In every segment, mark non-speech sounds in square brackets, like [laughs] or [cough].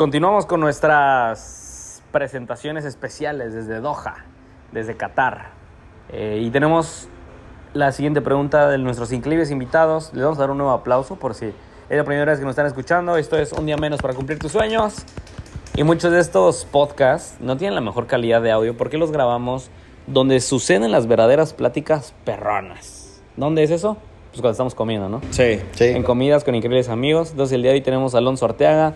continuamos con nuestras presentaciones especiales desde Doha, desde Qatar. Eh, y tenemos la siguiente pregunta de nuestros increíbles invitados. Les vamos a dar un nuevo aplauso por si es la primera vez que nos están escuchando. Esto es Un Día Menos para Cumplir Tus Sueños. Y muchos de estos podcasts no tienen la mejor calidad de audio porque los grabamos donde suceden las verdaderas pláticas perronas. ¿Dónde es eso? Pues cuando estamos comiendo, ¿no? Sí. Sí. En comidas con increíbles amigos. Entonces el día de hoy tenemos a Alonso Arteaga.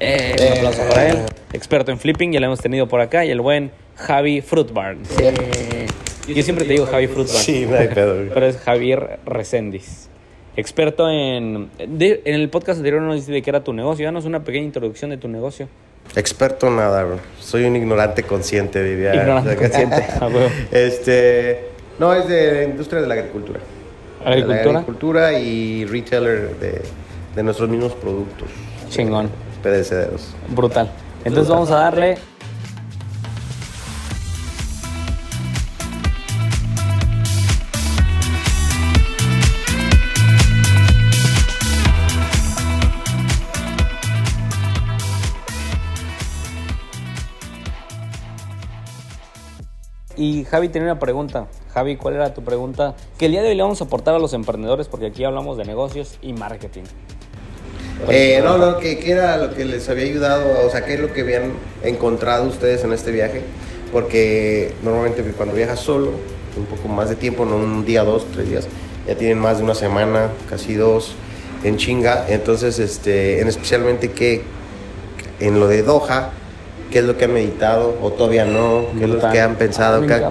Eh, un aplauso para él. Experto en flipping, ya lo hemos tenido por acá. Y el buen Javi Fruitbarn. Eh, Yo siempre te digo Javi Fruitbarn. Sí, no hay pedo, güey. [laughs] Pero es Javier Reséndiz. Experto en... de- en el podcast anterior nos dice de qué era tu negocio. Danos una pequeña introducción de tu negocio. Experto en nada, bro. Soy un ignorante consciente, diría. Ignorante [laughs] consciente, a [laughs] huevo. Este. No, es de la industria de la agricultura. De ¿Agricultura? la agricultura y retailer de, de nuestros mismos productos. Chingón. Brutal. Entonces vamos a darle... Y Javi tenía una pregunta. Javi, ¿cuál era tu pregunta? Que el día de hoy le vamos a aportar a los emprendedores porque aquí hablamos de negocios y marketing. Eh, no, no, ¿qué, qué era lo que les había ayudado? O sea, ¿qué es lo que habían encontrado ustedes en este viaje? Porque normalmente cuando viajas solo, un poco más de tiempo, no un día, dos, tres días, ya tienen más de una semana, casi dos, en chinga. Entonces, este, en especialmente que en lo de Doha, ¿qué es lo que han meditado? ¿O todavía no? ¿Qué es lo que han pensado? Ah,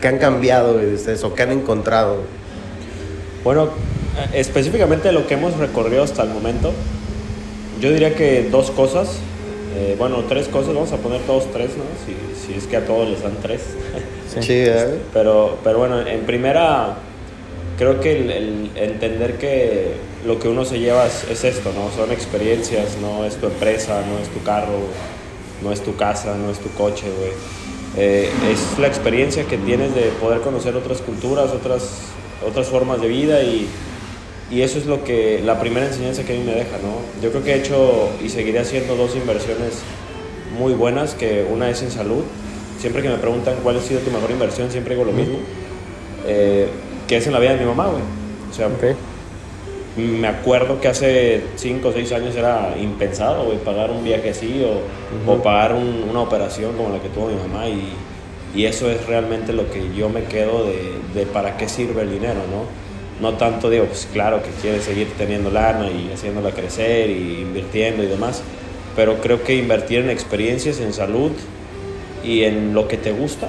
¿Qué, han- cambiado de ustedes o qué han encontrado? Bueno, específicamente lo que hemos recorrido hasta el momento, yo diría que dos cosas. eh, bueno, tres cosas, vamos a poner todos tres, ¿no? Si, si es que a todos les dan tres. Sí. ¿eh? Pero, pero bueno, en primera, creo que el, el entender que lo que uno se lleva es, es esto, ¿no? Son experiencias, no es tu empresa, no es tu carro, no es tu casa, no es tu coche, güey. Eh, es la experiencia que tienes de poder conocer otras culturas, otras, otras formas de vida y, y eso es lo que, la primera enseñanza que a mí me deja, ¿no? Yo creo que he hecho y seguiré haciendo dos inversiones muy buenas, que una es en salud. Siempre que me preguntan cuál ha sido tu mejor inversión, siempre digo lo mismo. Eh, que es en la vida de mi mamá, güey. O sea, Ok. me acuerdo que hace 5 o 6 años era impensado, güey, pagar un viaje así o, o pagar un- una operación como la que tuvo mi mamá y, y eso es realmente lo que yo me quedo de, de para qué sirve el dinero, ¿no? No tanto digo, pues claro que quieres seguir teniendo lana y haciéndola crecer y invirtiendo y demás, pero creo que invertir en experiencias, en salud y en lo que te gusta,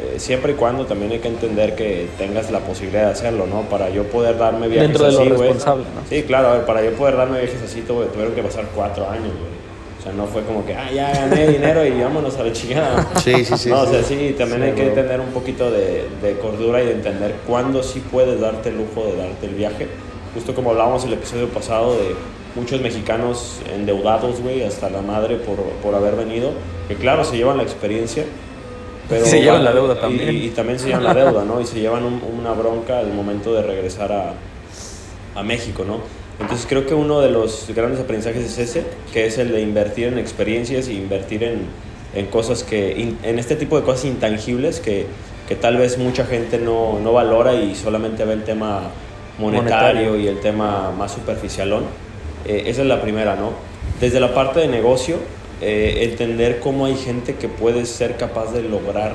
eh, siempre y cuando también hay que entender que tengas la posibilidad de hacerlo, ¿no? Para yo poder darme viajes Dentro de lo así, güey. responsable, ¿no? Sí, claro, a ver, para yo poder darme viajes así tuve- tuvieron que pasar cuatro años, güey. O sea, no fue como que, ah, ya gané dinero y vámonos a la chingada. Sí, sí, sí. no, o sea, sí, también Sí, hay que tener un poquito de, de cordura y de entender cuándo sí puedes darte el lujo de darte el viaje. Justo como hablábamos el episodio pasado de muchos mexicanos endeudados, güey, hasta la madre por, por haber venido, que claro, se llevan la experiencia, pero Se llevan van- la deuda y- también. Y, también se llevan la deuda, ¿no? Y se llevan un- una bronca al momento de regresar a, a México, ¿no? Entonces creo que uno de los grandes aprendizajes es ese, que es el de invertir en experiencias y invertir en, en cosas que, in- en este tipo de cosas intangibles que, que tal vez mucha gente no, no valora y solamente ve el tema monetario, Monetario. y el tema más superficialón. Eh, esa es la primera, ¿no? Desde la parte de negocio, eh, entender cómo hay gente que puede ser capaz de lograr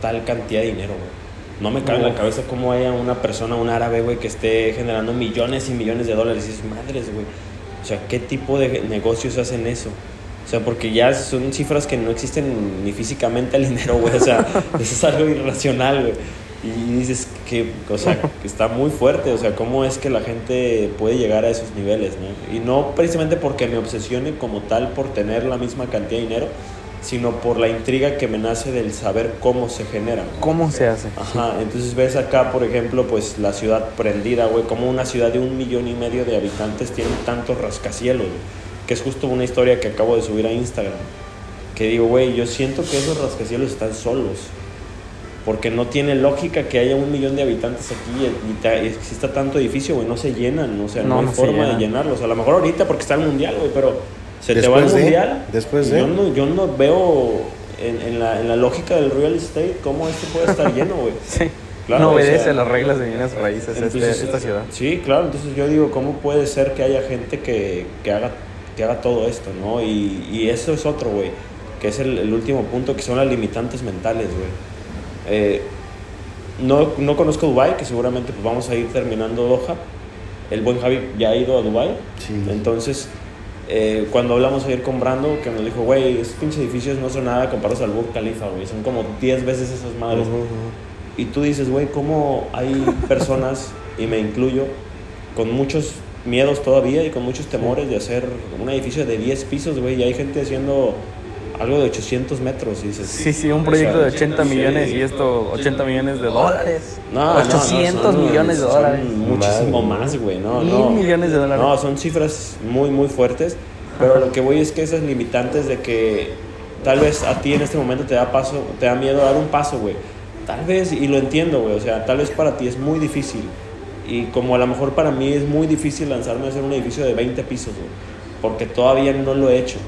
tal cantidad de dinero, güey. No me cabe en la cabeza cómo haya una persona, un árabe, güey, que esté generando millones y millones de dólares. Y dices, madres, güey. O sea, ¿qué tipo de negocios hacen eso? O sea, porque ya son cifras que no existen ni físicamente el dinero, güey. O sea, [laughs] eso es algo irracional, güey. Y dices que, o sea, que está muy fuerte. O sea, ¿cómo es que la gente puede llegar a esos niveles, no? Y no precisamente porque me obsesione como tal por tener la misma cantidad de dinero, sino por la intriga que me nace del saber cómo se genera. ¿Cómo se hace? Ajá, entonces ves acá, por ejemplo, pues la ciudad prendida, güey, como una ciudad de un millón y medio de habitantes tiene tantos rascacielos, güey, que es justo una historia que acabo de subir a Instagram, que digo, güey, yo siento que esos rascacielos están solos, porque no tiene lógica que haya un millón de habitantes aquí y exista tanto edificio, güey, no se llenan, o sea, no, No, hay no se forma de llenarlos, a lo mejor ahorita porque está el mundial, güey, pero Se te va el Después de- mundial. después de- Yo no, yo no veo en, en la, en la lógica del real estate cómo esto puede estar lleno, güey. [laughs] Sí. Claro, no o obedece sea, las reglas de bienes raíces este- Entonces, esta ciudad. Sí, claro, entonces yo digo, ¿cómo puede ser que haya gente que, que haga, que haga todo esto, no? Y, y eso es otro, güey, que es el, el último punto, que son las limitantes mentales, güey. Eh, no, no conozco Dubai que seguramente pues, vamos a ir terminando Doha. El buen Javi ya ha ido a Dubai Sí. Entonces, eh, cuando hablamos ayer con Brando, que nos dijo, güey, esos pinches edificios no son nada comparados al Burj Khalifa, güey, son como 10 veces esas madres. Ujú, ujú. Y tú dices, güey, ¿cómo hay [laughs] personas, y me incluyo, con muchos miedos todavía y con muchos temores de hacer un edificio de 10 pisos, güey? Y hay gente haciendo algo de 800 metros. Y dices, Sí, sí, un proyecto de 80 sí. millones y esto 80 millones de dólares. No, no, no, 800 son- millones de son dólares. muchísimo más, güey, no, Mil no. millones de dólares. No, son cifras muy, muy fuertes. Pero lo que voy es que esas limitantes de que tal vez a ti en este momento te da paso, te da miedo dar un paso, güey. Tal vez, y lo entiendo, güey, o sea, tal vez para ti es muy difícil. Y como a lo mejor para mí es muy difícil lanzarme a hacer un edificio de 20 pisos, güey. Porque todavía no lo he hecho.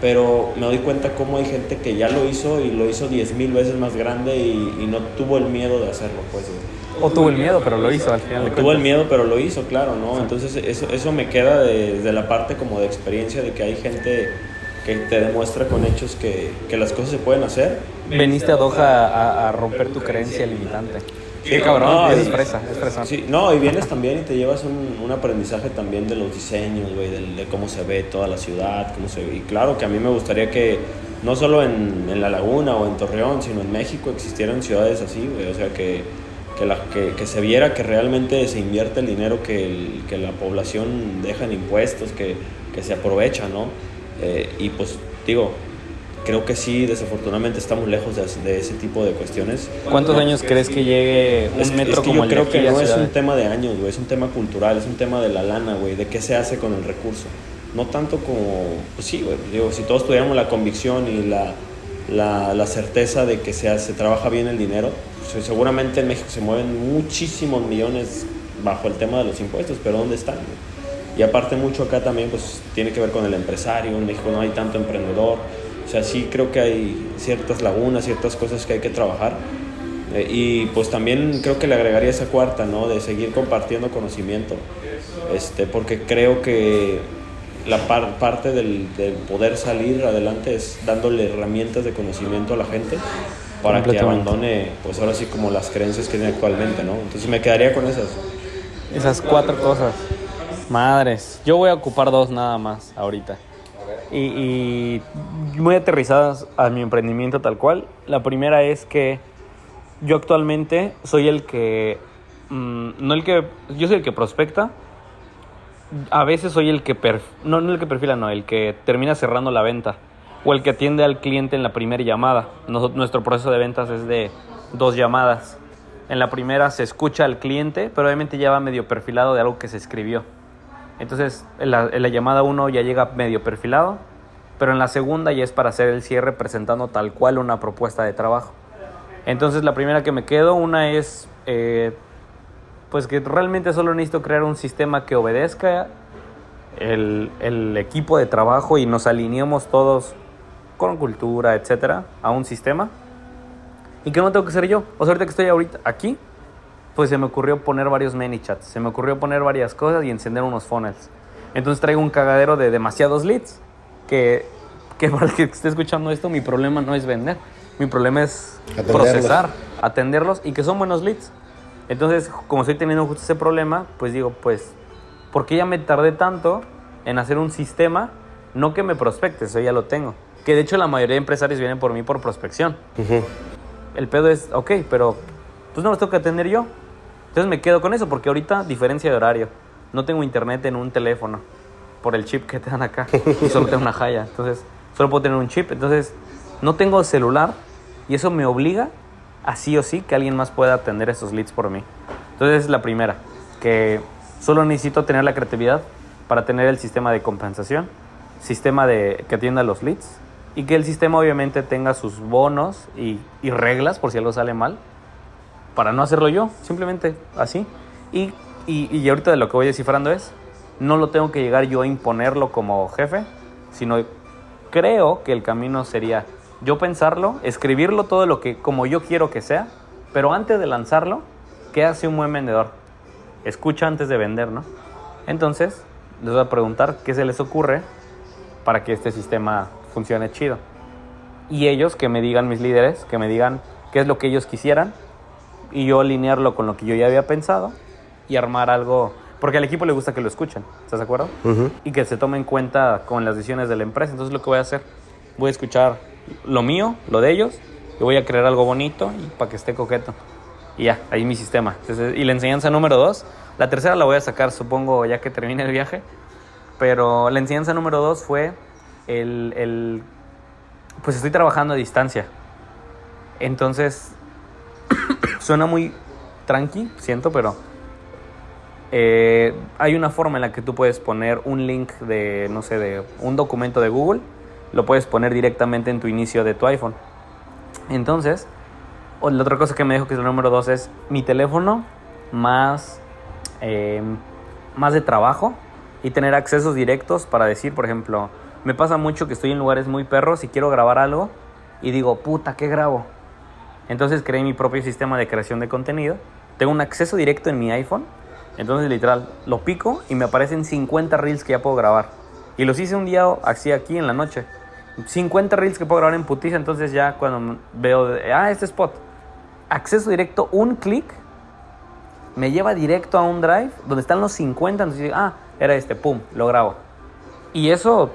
Pero me doy cuenta cómo hay gente que ya lo hizo y lo hizo 10 mil veces más grande y, y no tuvo el miedo de hacerlo, pues. O tuvo el miedo, pero lo hizo al final de Tuvo el miedo, pero lo hizo, claro, ¿no? Entonces eso, eso me queda de, de la parte como de experiencia de que hay gente que te demuestra con hechos que, que las cosas se pueden hacer. Veniste a Doha a, a romper tu creencia limitante. Sí, cabrón, No, es fresa, es fresa. Sí, no, y vienes también y te llevas un, un aprendizaje también de los diseños, güey, de, cómo se ve toda la ciudad, cómo se ve. Y claro que a mí me gustaría que no solo en, en La Laguna o en Torreón, sino en México existieran ciudades así, güey. O sea, que, que, la, que, que se viera que realmente se invierte el dinero que, el- que la población deja en impuestos, que, que se aprovecha, ¿no? Eh, y pues digo, creo que sí, desafortunadamente estamos lejos de, de ese tipo de cuestiones. ¿Cuántos años crees que llegue un Es, metro es que como yo el de creo aquí que a no es un tema de años, güey, es un tema cultural, es un tema de la lana, güey, de qué se hace con el recurso. No tanto como, pues sí, güey, digo, si todos tuviéramos la convicción y la, la, la certeza de que se, hace, trabaja bien el dinero, pues, seguramente en México se mueven muchísimos millones bajo el tema de los impuestos, pero ¿dónde están? güey? Y aparte mucho acá también, pues tiene que ver con el empresario, en México no hay tanto emprendedor, o sea, sí creo que hay ciertas lagunas, ciertas cosas que hay que trabajar. Eh, y pues también creo que le agregaría esa cuarta, ¿no? De seguir compartiendo conocimiento. Este, porque creo que la par- parte del, del poder salir adelante es dándole herramientas de conocimiento a la gente para que abandone, pues ahora sí, como las creencias que tiene actualmente, ¿no? Entonces me quedaría con esas. Esas cuatro cosas. Madres. Yo voy a ocupar dos nada más ahorita. Y, muy aterrizadas a mi emprendimiento tal cual. La primera es que yo actualmente soy el que... mm, no el que... Yo soy el que prospecta. A veces soy el que... no, no el que perfila, no. El que termina cerrando la venta. O el que atiende al cliente en la primera llamada. Nuestro proceso de ventas es de dos llamadas. En la primera se escucha al cliente, pero obviamente ya va medio perfilado de algo que se escribió. Entonces, en la, llamada 1 ya llega medio perfilado, pero en la segunda ya es para hacer el cierre presentando tal cual una propuesta de trabajo. Entonces, la primera que me quedo, una es, eh, pues que realmente solo necesito crear un sistema que obedezca el, equipo de trabajo y nos alineemos todos con cultura, etcétera, a un sistema. Y que no tengo que ser yo. O sea, que estoy ahorita aquí, pues se me ocurrió poner varios ManyChats, se me ocurrió poner varias cosas y encender unos funnels. Entonces traigo un cagadero de demasiados leads, que, que [laughs] para el que esté escuchando esto, mi problema no es vender, mi problema es Atenderlos. procesar, atenderlos y que son buenos leads. Entonces, como estoy teniendo justo ese problema, pues digo, pues, ¿por qué ya me tardé tanto en hacer un sistema? No que me prospecte, eso ya lo tengo. Que de hecho la mayoría de empresarios vienen por mí por prospección el pedo es, ok, pero pues no los tengo que atender yo. Entonces me quedo con eso, porque ahorita, diferencia de horario, no tengo internet en un teléfono por el chip que te dan acá y [laughs] solo tengo una jaya. Entonces, solo puedo tener un chip. Entonces, no tengo celular y eso me obliga a sí o sí que alguien más pueda atender esos leads por mí. Entonces, es la primera, que solo necesito tener la creatividad para tener el sistema de compensación, sistema de que atienda los leads y que el sistema obviamente tenga sus bonos y, y reglas por si algo sale mal para no hacerlo yo, simplemente así. Y, y, y ahorita de lo que voy descifrando es, no lo tengo que llegar yo a imponerlo como jefe, sino creo que el camino sería yo pensarlo, escribirlo todo lo que como yo quiero que sea, pero antes de lanzarlo, ¿qué hace un buen vendedor? Escucha antes de vender, ¿no? Entonces, les voy a preguntar qué se les ocurre para que este sistema funcione chido. Y ellos que me digan, mis líderes, que me digan qué es lo que ellos quisieran y yo alinearlo con lo que yo ya había pensado y armar algo, porque al equipo le gusta que lo escuchen, ¿estás de acuerdo? Ujú. Y que se tome en cuenta con las decisiones de la empresa. Entonces lo que voy a hacer, voy a escuchar lo mío, lo de ellos, y voy a crear algo bonito y para que esté coqueto. Y ya, ahí mi sistema. Entonces, y la enseñanza número dos, la tercera la voy a sacar, supongo, ya que termine el viaje. Pero la enseñanza número dos fue el, el pues estoy trabajando a distancia. Entonces, suena muy tranqui, siento, pero eh, hay una forma en la que tú puedes poner un link de, no sé, de un documento de Google, lo puedes poner directamente en tu inicio de tu iPhone. Entonces, la otra cosa que me dijo que es el número dos es mi teléfono más, eh, más de trabajo y tener accesos directos para decir, por ejemplo, me pasa mucho que estoy en lugares muy perros y quiero grabar algo y digo, puta, ¿qué grabo? Entonces creé mi propio sistema de creación de contenido. Tengo un acceso directo en mi iPhone. Entonces literal, lo pico y me aparecen 50 reels que ya puedo grabar. Y los hice un día así aquí en la noche. 50 reels que puedo grabar en putiza. Entonces ya cuando veo, ah, este spot. Acceso directo, un clic. Me lleva directo a un drive donde están los 50. Entonces ah, era este, pum, lo grabo. Y eso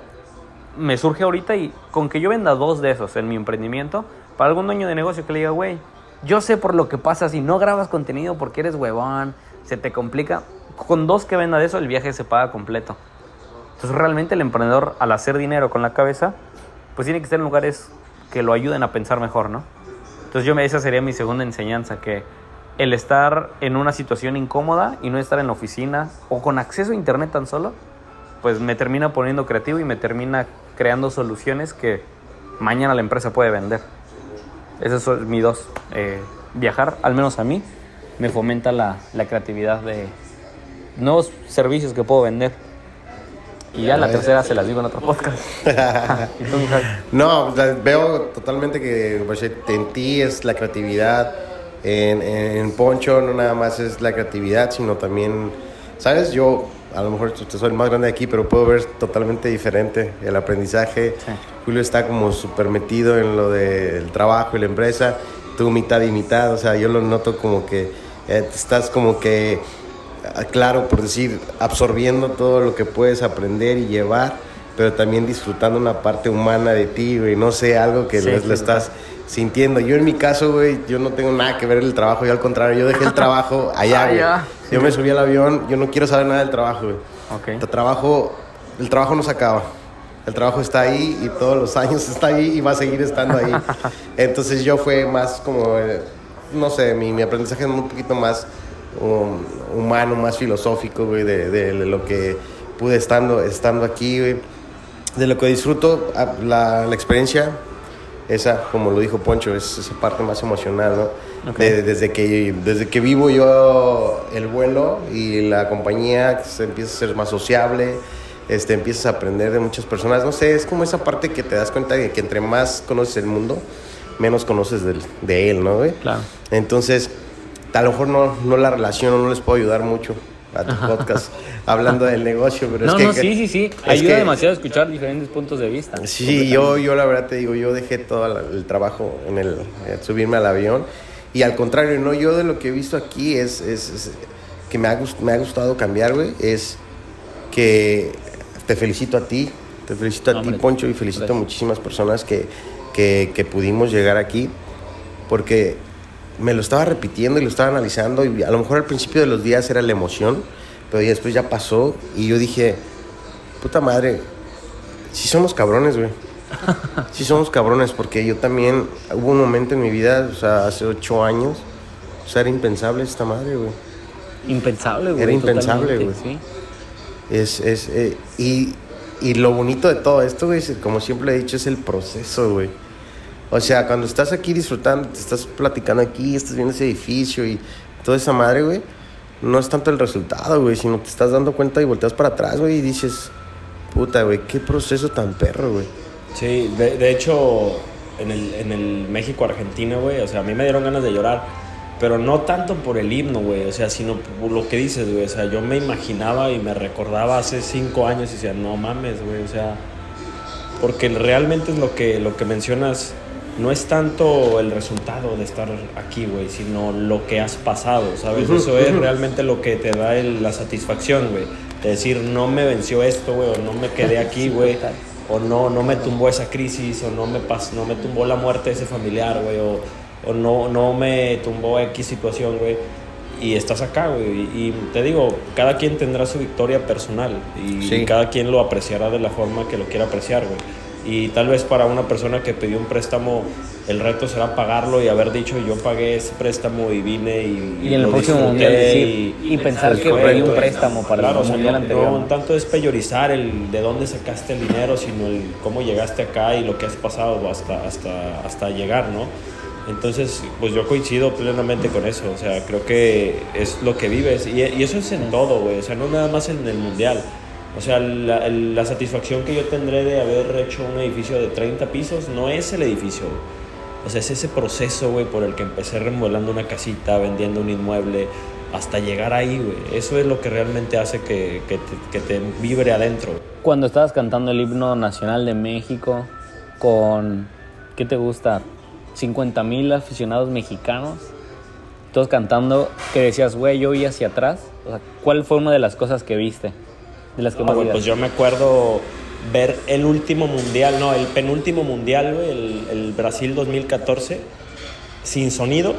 me surge ahorita y con que yo venda dos de esos en mi emprendimiento, para algún dueño de negocio que le diga, güey, yo sé por lo que pasa si no grabas contenido porque eres huevón, se te complica. Con dos que venda de eso, el viaje se paga completo. Entonces realmente el emprendedor al hacer dinero con la cabeza, pues tiene que estar en lugares que lo ayuden a pensar mejor, ¿no? Entonces yo me, esa sería mi segunda enseñanza, que el estar en una situación incómoda y no estar en la oficina o con acceso a internet tan solo, pues me termina poniendo creativo y me termina creando soluciones que mañana la empresa puede vender. Esos son mis dos. Eh, viajar, al menos a mí, me fomenta la, la creatividad de nuevos servicios que puedo vender. Y ya la tercera se las digo en otro podcast. [laughs] No, veo totalmente que en ti es la creatividad, en, en Poncho no nada más es la creatividad, sino también, ¿sabes? Yo a lo mejor soy el más grande de aquí, pero puedo ver totalmente diferente el aprendizaje. Sí. Julio está como súper metido en lo del trabajo y la empresa, tú mitad y mitad, o sea, yo lo noto como que eh, estás como que, ah, claro, por decir, absorbiendo todo lo que puedes aprender y llevar, pero también disfrutando una parte humana de ti, güey, no sé, algo que Sí, lo, estás sintiendo. Yo en mi caso, güey, yo no tengo nada que ver el trabajo, yo al contrario, yo dejé el [laughs] trabajo allá, güey. Yo me subí al avión, yo no quiero saber nada del trabajo, güey. Ok. El trabajo, el trabajo no se acaba. El trabajo está ahí y todos los años [laughs] está ahí y va a seguir estando ahí. [laughs] Entonces yo fue más como, eh, no sé, mi, mi aprendizaje es un poquito más um, humano, más filosófico, güey, de, de lo que pude estando, estando aquí, güey. De lo que disfruto, ah, la, la experiencia, esa, como lo dijo Poncho, es esa parte más emocional, ¿no? Ok. De- desde, que, desde que vivo yo el vuelo y la compañía se empieza a ser más sociable, este, empiezas a aprender de muchas personas. No sé, es como esa parte que te das cuenta de que entre más conoces el mundo, menos conoces del- de él, ¿no, güey? Claro. Entonces, a lo mejor no, no la relaciono, no les puedo ayudar mucho a tu podcast [laughs] hablando del negocio, pero No, es que... no, sí, sí, sí. Ayuda que- demasiado a escuchar diferentes puntos de vista. Sí, yo, yo la verdad te digo, yo dejé todo el trabajo en el eh, subirme al avión y al contrario, no, yo de lo que he visto aquí es, es- es que me ha, me ha gustado cambiar, güey, es que te felicito a ti, te felicito a No, ti, hombre, Poncho, y felicito a muchísimas personas que, que, que pudimos llegar aquí, porque me lo estaba repitiendo y lo estaba analizando y a lo mejor al principio de los días era la emoción, pero después ya pasó y yo dije, puta madre, sí somos cabrones, güey. [laughs] Sí somos cabrones, porque yo también, hubo un momento en mi vida, o sea, hace ocho años, o sea, era impensable esta madre, güey. Impensable, güey. Era impensable, güey. Sí. Es, es, eh, y, y lo bonito de todo esto, güey, es, como siempre he dicho, es el proceso, güey. O sea, cuando estás aquí disfrutando, te estás platicando aquí, estás viendo ese edificio y toda esa madre, güey, no es tanto el resultado, güey, sino te estás dando cuenta y volteas para atrás, güey, y dices, Puta, güey, qué proceso tan perro, güey. Sí, de, de hecho, en el, en el México-Argentina, güey, o sea, a mí me dieron ganas de llorar, pero no tanto por el himno, güey, o sea, sino por lo que dices, güey, o sea, yo me imaginaba y me recordaba hace cinco años y decía, no mames, güey, o sea, porque realmente es lo que, lo que mencionas, no es tanto el resultado de estar aquí, güey, sino lo que has pasado, ¿sabes? Eso es realmente lo que te da el- la satisfacción, güey, de decir, no me venció esto, güey, o no me quedé aquí, güey, o no, no me tumbó esa crisis, o no me, pas no me tumbó la muerte de ese familiar, güey, o, o no, no me tumbó X situación, güey. Y estás acá, güey. Y, y te digo, cada quien tendrá su victoria personal. Y Sí. cada quien lo apreciará de la forma que lo quiera apreciar, güey. Y tal vez para una persona que pidió un préstamo, el reto será pagarlo y haber dicho, yo pagué ese préstamo y vine y... Y en el lo próximo mundial decir, y- y pensar fue que pedí un préstamo para Claro, el o sea, mundial no, anterior. no tanto es peyorizar el de dónde sacaste el dinero, sino el cómo llegaste acá y lo que has pasado hasta, hasta, hasta llegar, ¿no? Entonces, pues yo coincido plenamente con eso, o sea, creo que es lo que vives y, y eso es en todo, güey, o sea, no nada más en el mundial. O sea, la, la satisfacción que yo tendré de haber hecho un edificio de 30 pisos no es el edificio. O sea, es ese proceso, güey, por el que empecé remodelando una casita, vendiendo un inmueble, hasta llegar ahí, güey. Eso es lo que realmente hace que, que te, que te vibre adentro. Cuando estabas cantando el himno nacional de México con, ¿qué te gusta? 50 mil aficionados mexicanos, todos cantando, que decías, güey, yo vi hacia atrás. O sea, ¿cuál fue una de las cosas que viste? De las que Ah, más pues yo me acuerdo ver el último mundial, no, el penúltimo mundial, güey, el, el Brasil 2014, sin sonido,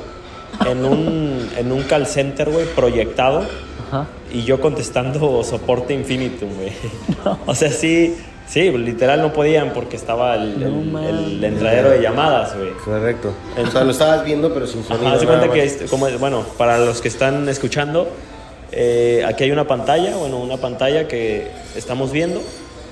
en un, [laughs] en un call center, güey, proyectado. Ajá. Y yo contestando soporte infinitum, güey. [laughs] O sea, sí, sí, literal no podían porque estaba el, No el- el entradero de llamadas, güey. Correcto. O sea, lo estabas viendo, pero sin sonido. Ajá, cuenta que, este, como, bueno, para los que están escuchando, eh, aquí hay una pantalla, bueno, una pantalla que estamos viendo.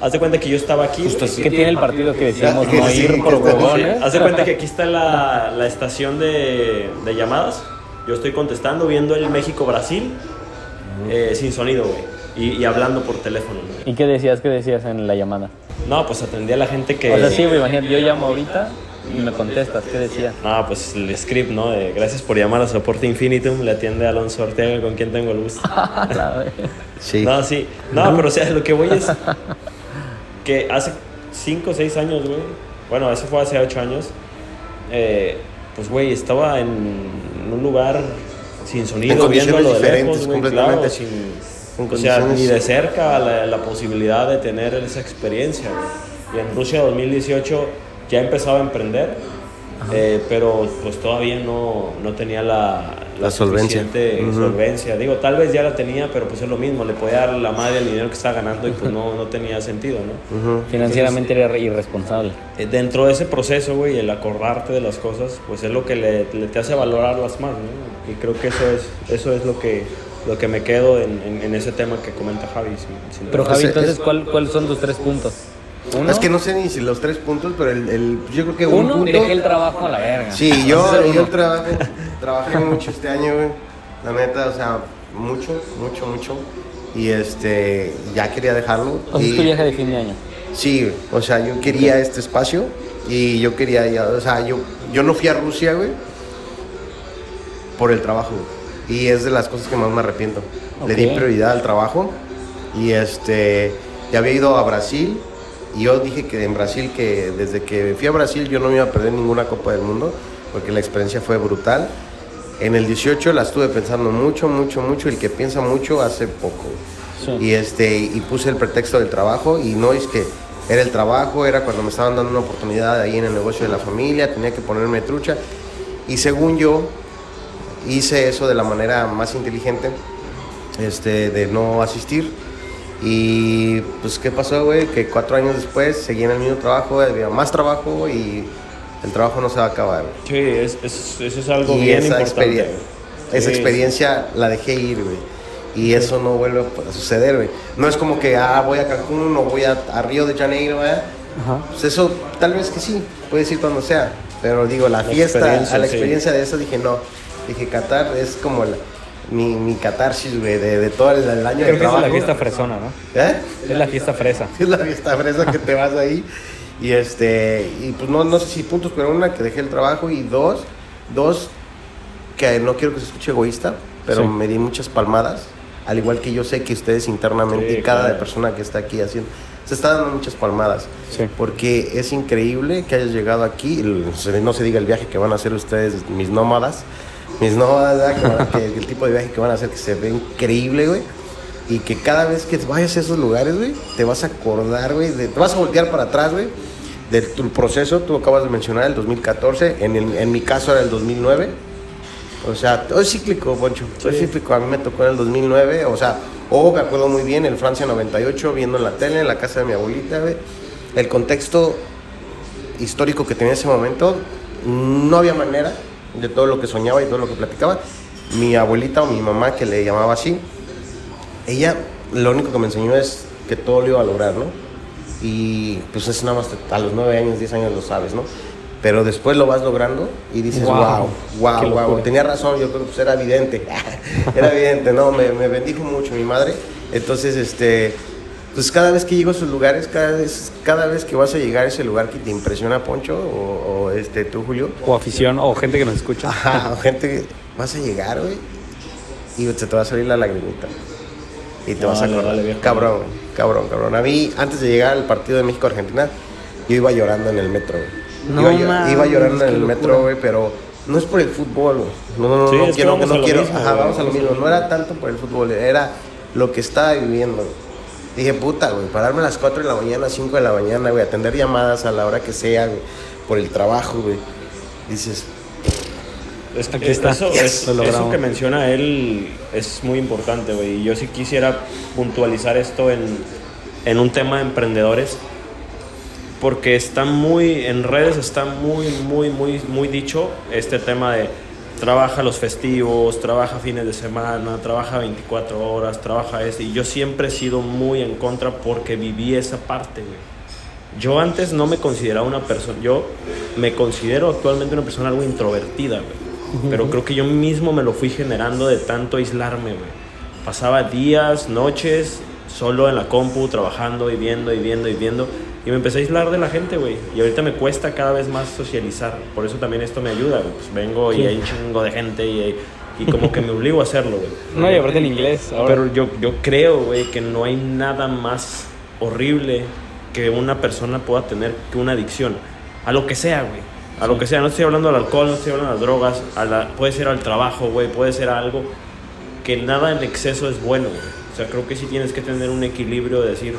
Haz de cuenta que yo estaba aquí. Justo así. ¿Qué tiene el partido que decíamos Que no sí, ir que por huevones? Haz de cuenta que aquí está la, la estación de, de llamadas. Yo estoy contestando, viendo el México-Brasil, eh, sin sonido, güey. Y, y hablando por teléfono, güey. ¿Y qué decías? ¿Qué decías en la llamada? No, pues atendí a la gente que... O sea, sí, güey, imagínate, yo llamo ahorita me contestas. ¿Qué decía? No, pues el script, ¿no? De, gracias por llamar a Soporte Infinitum. Le atiende Alonso Ortega, con quien tengo el gusto. [laughs] Sí. No, sí. No, pero o sea, lo que voy es [laughs] que hace 5 o 6 años, güey. Bueno, eso fue hace 8 años. eh, pues, güey, estaba en un lugar sin sonido, En condiciones viéndolo de lejos, güey, completamente. claro, sin, o sea, ni de cerca la, la posibilidad de tener esa experiencia, güey. Y en Rusia 2018 ya empezaba a emprender, eh, pero pues todavía no, no tenía la, La solvencia. suficiente Ujú. solvencia. Digo, tal vez ya la tenía, pero pues es lo mismo, le podía dar la madre el dinero que estaba ganando y pues no, no tenía sentido, ¿no? Financieramente era irresponsable. Eh, Dentro de ese proceso, güey, el acordarte de las cosas, pues es lo que le, le te hace valorarlas más, ¿no? Y creo que eso es, eso es lo que, lo que me quedo en, en- en ese tema que comenta Javi. sin- sin Pero. Javi, Ese- entonces, es- ¿cuál, ¿cuáles son tus tres puntos? Uno, Es que no sé ni si los tres puntos, pero el, el- yo creo que un uno punto. dejé el trabajo a la verga. Sí, yo, yo trabajo, trabajé mucho este año, güey. La neta, o sea, mucho, mucho, mucho. Y este, ya quería dejarlo. O sea, y- es tu viaje de fin de año. Sí, o sea, yo quería este espacio y yo quería, ya, o sea, yo, yo no fui a Rusia, güey, por el trabajo. Y es de las cosas que más me arrepiento. Le di prioridad al trabajo y este, ya había ido a Brasil y yo dije que en Brasil, que desde que fui a Brasil yo no me iba a perder ninguna Copa del Mundo porque la experiencia fue brutal. En el 18 la estuve pensando mucho, mucho, mucho. El que piensa mucho hace poco. Sí. Y, este, y puse el pretexto del trabajo y no es que era el trabajo, era cuando me estaban dando una oportunidad ahí en el negocio de la familia, tenía que ponerme trucha. Y según yo, hice eso de la manera más inteligente, este, de no asistir. Y pues, ¿qué pasó, güey? Que cuatro años después seguí en el mismo trabajo, había más trabajo y el trabajo no se va a acabar. Sí, es, es- eso es algo Y bien esa, importante. experiencia, güey. esa Sí, experiencia la dejé ir, güey. Y eso no vuelve a suceder, güey. No es como que, ah, voy a Cancún o voy a, a Río de Janeiro, güey. Pues eso, tal vez que sí, puede decir cuando sea. Pero digo, la, La fiesta, experiencia, a la sí. experiencia de eso dije, no. Dije, Qatar es como la, mi, mi catarsis, güey, de, de todo el, el año Creo de que trabajo. es la fiesta fresona, ¿no? ¿Eh? Es la fiesta fresa. [laughs] Es la fiesta fresa que te vas ahí. Y este, y pues no, no sé si puntos, pero una que dejé el trabajo y dos, dos que no quiero que se escuche egoísta, pero Sí. me di muchas palmadas, al igual que yo sé que ustedes internamente Sí, y cada claro. persona que está aquí haciendo, se está dando muchas palmadas. Sí. Porque es increíble que hayas llegado aquí, no se diga el viaje que van a hacer ustedes, mis nómadas, mis nómadas, ¿verdad? Que que el tipo de viaje que van a hacer que se ve increíble, güey. Y que cada vez que vayas a esos lugares, güey, te vas a acordar, güey, de- te vas a voltear para atrás, güey, de tu proceso, tú acabas de mencionar el 2014, en, el- en mi caso era el 2009. O sea, todo es cíclico, Poncho. Todo es cíclico. A mí me tocó en el 2009. O sea, o me acuerdo muy bien, el Francia 98, viendo en la tele, en la casa de mi abuelita, güey. El contexto histórico que tenía en ese momento, no había manera de todo lo que soñaba y todo lo que platicaba. Mi abuelita o mi mamá, que le llamaba así, ella lo único que me enseñó es que todo lo iba a lograr, ¿no? Y pues es nada más a los 9 años, 10 años lo sabes, ¿no? Pero después lo vas logrando y dices, Wow, wow, wow, wow, tenía razón, yo creo que pues era evidente, [laughs] era evidente, no, me, me bendijo mucho mi madre, entonces, este, pues cada vez que llego a esos lugares, cada vez, cada vez que vas a llegar a ese lugar que te impresiona, Poncho, o, o, este, tú, Julio, O afición, o gente que nos escucha. Ajá, o gente que vas a llegar, güey, y se te va a salir la lagrimita. Y te vas a acordar. dale, viejo. cabrón, güey, cabrón, cabrón. A mí, antes de llegar al partido de México-Argentina, yo iba llorando en el metro, güey. No iba, mames, iba llorando en el locura. metro, güey, pero no es por el fútbol, güey. No, no, no, Sí, no quiero, no quiero. mismo, Ajá, vamos a lo mismo. No era tanto por el fútbol, era lo que estaba viviendo, güey. Dije, puta, güey, pararme a las 4 de la mañana, 5 de la mañana, güey, atender llamadas a la hora que sea, güey, por el trabajo, güey. Dices, Es que Aquí está. Eso, Yes. es- Lo eso que menciona él es muy importante, güey. Y yo sí quisiera puntualizar esto en, en un tema de emprendedores. Porque está muy, en redes está muy, muy, muy, muy dicho este tema de trabaja los festivos, trabaja fines de semana, trabaja 24 horas, trabaja este. Y yo siempre he sido muy en contra porque viví esa parte, güey. Yo antes no me consideraba una persona, yo me considero actualmente una persona algo introvertida, güey. Pero creo que yo mismo me lo fui generando de tanto aislarme, güey. Pasaba días, noches, solo en la compu, trabajando y viendo y viendo y viendo. Y me empecé a aislar de la gente, güey. Y ahorita me cuesta cada vez más socializar. Por eso también esto me ayuda, güey. Pues vengo y hay un chingo de gente y, y como que me [laughs] obligo a hacerlo, güey. No, y aparte en inglés. Ahora. Pero yo, yo creo, güey, que no hay nada más horrible que una persona pueda tener que una adicción. A lo que sea, güey. A lo que sea. No estoy hablando del alcohol, no estoy hablando de las drogas. A la, puede ser al trabajo, güey. Puede ser a algo que nada en exceso es bueno, güey. O sea, creo que sí tienes que tener un equilibrio de decir,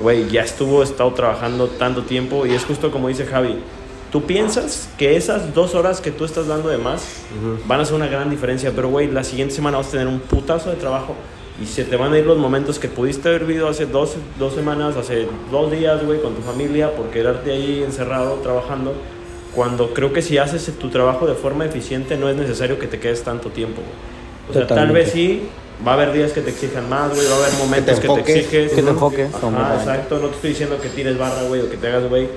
güey, ya estuvo, he estado trabajando tanto tiempo. Y es justo como dice Javi. Tú piensas que esas dos horas que tú estás dando de más van a hacer una gran diferencia, pero güey, la siguiente semana vas a tener un putazo de trabajo y se te van a ir los momentos que pudiste haber vivido hace dos, dos semanas, hace dos días, güey, con tu familia, por quedarte ahí encerrado trabajando. Cuando creo que si haces tu trabajo de forma eficiente, no es necesario que te quedes tanto tiempo, güey. O sea, tal Totalmente. vez sí, va a haber días que te exijan más, güey, va a haber momentos que te, enfoques, exiges. que te enfoques, Ajá, completamente. exacto, no te estoy diciendo que tires barra, güey, o que te hagas, güey.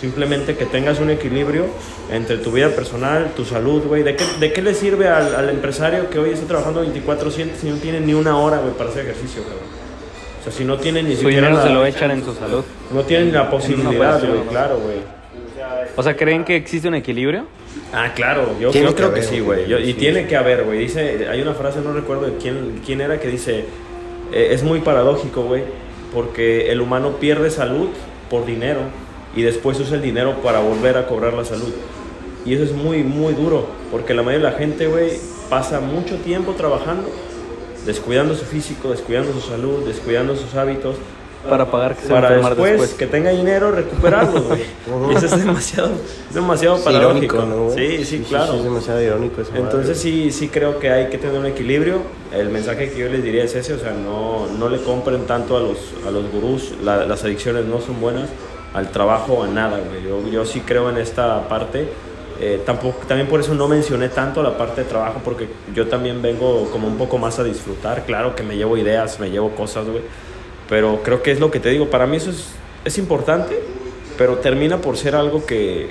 Simplemente que tengas un equilibrio entre tu vida personal, tu salud, güey. ¿De qué, ¿De qué le sirve al, al empresario que hoy está trabajando 24-7 si no tiene ni una hora, güey, para hacer ejercicio, cabrón? O sea, si no tiene ni Su siquiera dinero la- se lo echan en su salud. No tienen la posibilidad, güey, claro, güey. O sea, ¿creen que existe un equilibrio? Ah, claro, yo, que creo haber, que sí, güey, Y sí. tiene que haber, güey. Dice, hay una frase, no recuerdo de quién, quién era, que dice, eh, es muy paradójico, güey, porque el humano pierde salud por dinero y después usa el dinero para volver a cobrar la salud. Y eso es muy, muy duro, porque la mayoría de la gente, güey, pasa mucho tiempo trabajando, descuidando su físico, descuidando su salud, descuidando sus hábitos, Para pagar que se para después, después. que tenga dinero recuperarlo, [laughs] güey. eso es demasiado, es demasiado es paradójico. irónico, ¿no? güey? Sí, sí, claro. Sí, es demasiado irónico eso. Entonces sí, sí creo que hay que tener un equilibrio. El mensaje que yo les diría es ese, o sea, no, no le compren tanto a los, a los gurús, La- las adicciones no son buenas, al trabajo o a nada, güey. Yo, yo sí creo en esta parte. Eh, tampoco, también por eso no mencioné tanto la parte de trabajo, porque yo también vengo como un poco más a disfrutar. Claro que me llevo ideas, me llevo cosas, güey. Pero creo que es lo que te digo, para mí eso es, es importante, pero termina por ser algo que,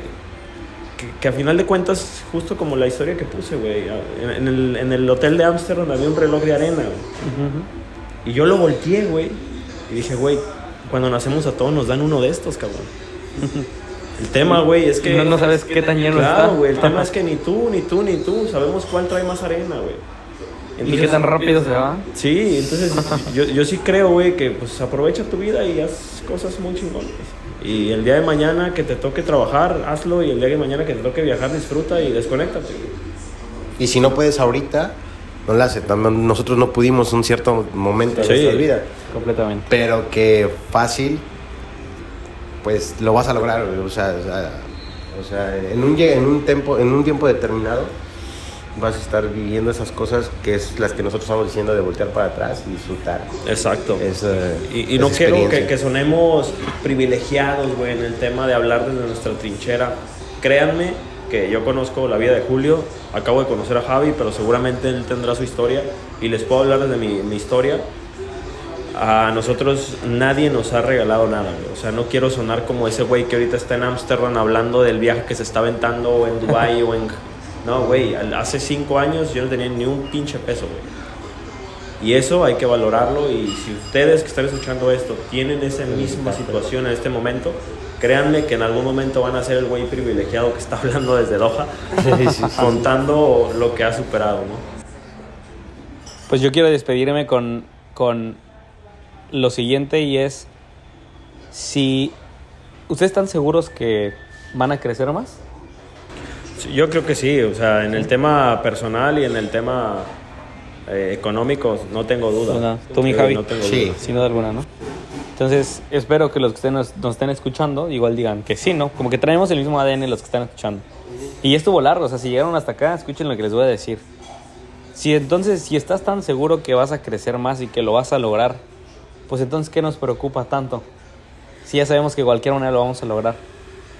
que, que a final de cuentas, justo como la historia que puse, güey, en, en el, en el hotel de Ámsterdam había un reloj de arena, güey. Y yo lo volteé, güey, y dije, güey, cuando nacemos a todos nos dan uno de estos, cabrón. [laughs] El tema, güey, es que... No, no sabes qué tan lleno está. Claro, güey, el tema [laughs] es que ni tú, ni tú, ni tú sabemos cuál trae más arena, güey. ¿Y qué tan rápido se va? Sí, entonces [laughs] yo, yo sí creo, güey, que pues aprovecha tu vida y haz cosas muy chingonas. Y el día de mañana que te toque trabajar, hazlo. Y el día de mañana que te toque viajar, disfruta y desconéctate. Y si no puedes ahorita, no la hace. También Nosotros no pudimos un cierto momento de nuestra vida. Completamente. Pero que fácil, pues lo vas a lograr. O sea, o sea, o sea, en, un, en, un tiempo, en un tiempo determinado vas a estar viviendo esas cosas que es las que nosotros estamos diciendo de voltear para atrás y disfrutar. Exacto. Esa- Y, y esa no quiero que, que sonemos privilegiados, güey, en el tema de hablar desde nuestra trinchera. Créanme que yo conozco la vida de Julio, acabo de conocer a Javi, pero seguramente él tendrá su historia y les puedo hablar desde mi, mi historia. A nosotros nadie nos ha regalado nada, güey. O sea, no quiero sonar como ese güey que ahorita está en Ámsterdam hablando del viaje que se está aventando [laughs] o en Dubai o en... No, güey, hace cinco años yo no tenía ni un pinche peso, güey. Y eso hay que valorarlo y si ustedes que están escuchando esto tienen esa misma situación en este momento, créanme que en algún momento van a ser el güey privilegiado que está [laughs] hablando desde Doha, contando lo que ha superado, ¿no? Pues yo quiero despedirme con, con lo siguiente y es si ustedes están seguros que van a crecer más. Yo creo que sí, o sea, en el tema personal y en el tema eh, económico no tengo duda. ¿Verdad? ¿Tú, mi Sí, Javi? No tengo Sí. duda. Sin duda alguna, ¿no? Entonces, espero que los que estén, nos, nos estén escuchando igual digan que sí, ¿no? Como que traemos el mismo ADN los que están escuchando. Y estuvo largo, o sea, si llegaron hasta acá, escuchen lo que les voy a decir. Si entonces, si estás tan seguro que vas a crecer más y que lo vas a lograr, pues entonces, ¿qué nos preocupa tanto? Si ya sabemos que de cualquier manera lo vamos a lograr.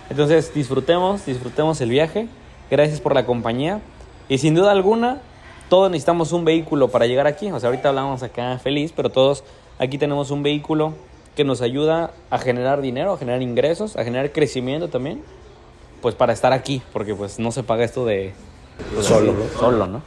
Entonces, disfrutemos, disfrutemos el viaje. Gracias por la compañía. Y sin duda alguna, todos necesitamos un vehículo para llegar aquí. O sea, ahorita hablamos acá feliz, pero todos aquí tenemos un vehículo que nos ayuda a generar dinero, a generar ingresos, a generar crecimiento también. Pues para estar aquí, porque pues no se paga esto de... pues, Solo, así, ¿no? Solo, ¿no?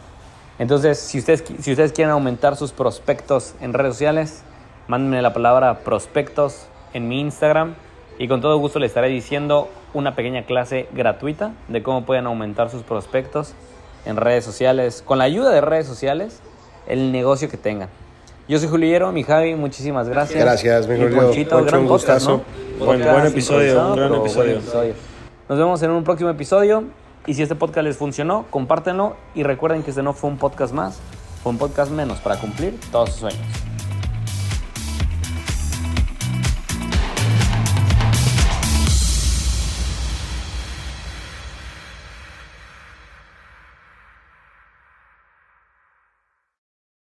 Entonces, si ustedes, si ustedes quieren aumentar sus prospectos en redes sociales, mándenme la palabra prospectos en mi Instagram y con todo gusto les estaré diciendo una pequeña clase gratuita de cómo pueden aumentar sus prospectos en redes sociales, con la ayuda de redes sociales, el negocio que tengan. Yo soy Juliero, mi Javi, muchísimas gracias. Gracias, mi Julio. Ponchito, gran un podcast, gustazo. ¿no? Buen- Podcast buen episodio, un gran buen episodio. Nos vemos en un próximo episodio. Y si este podcast les funcionó, compártenlo. Y recuerden que este no fue un podcast más, fue un podcast menos para cumplir todos sus sueños.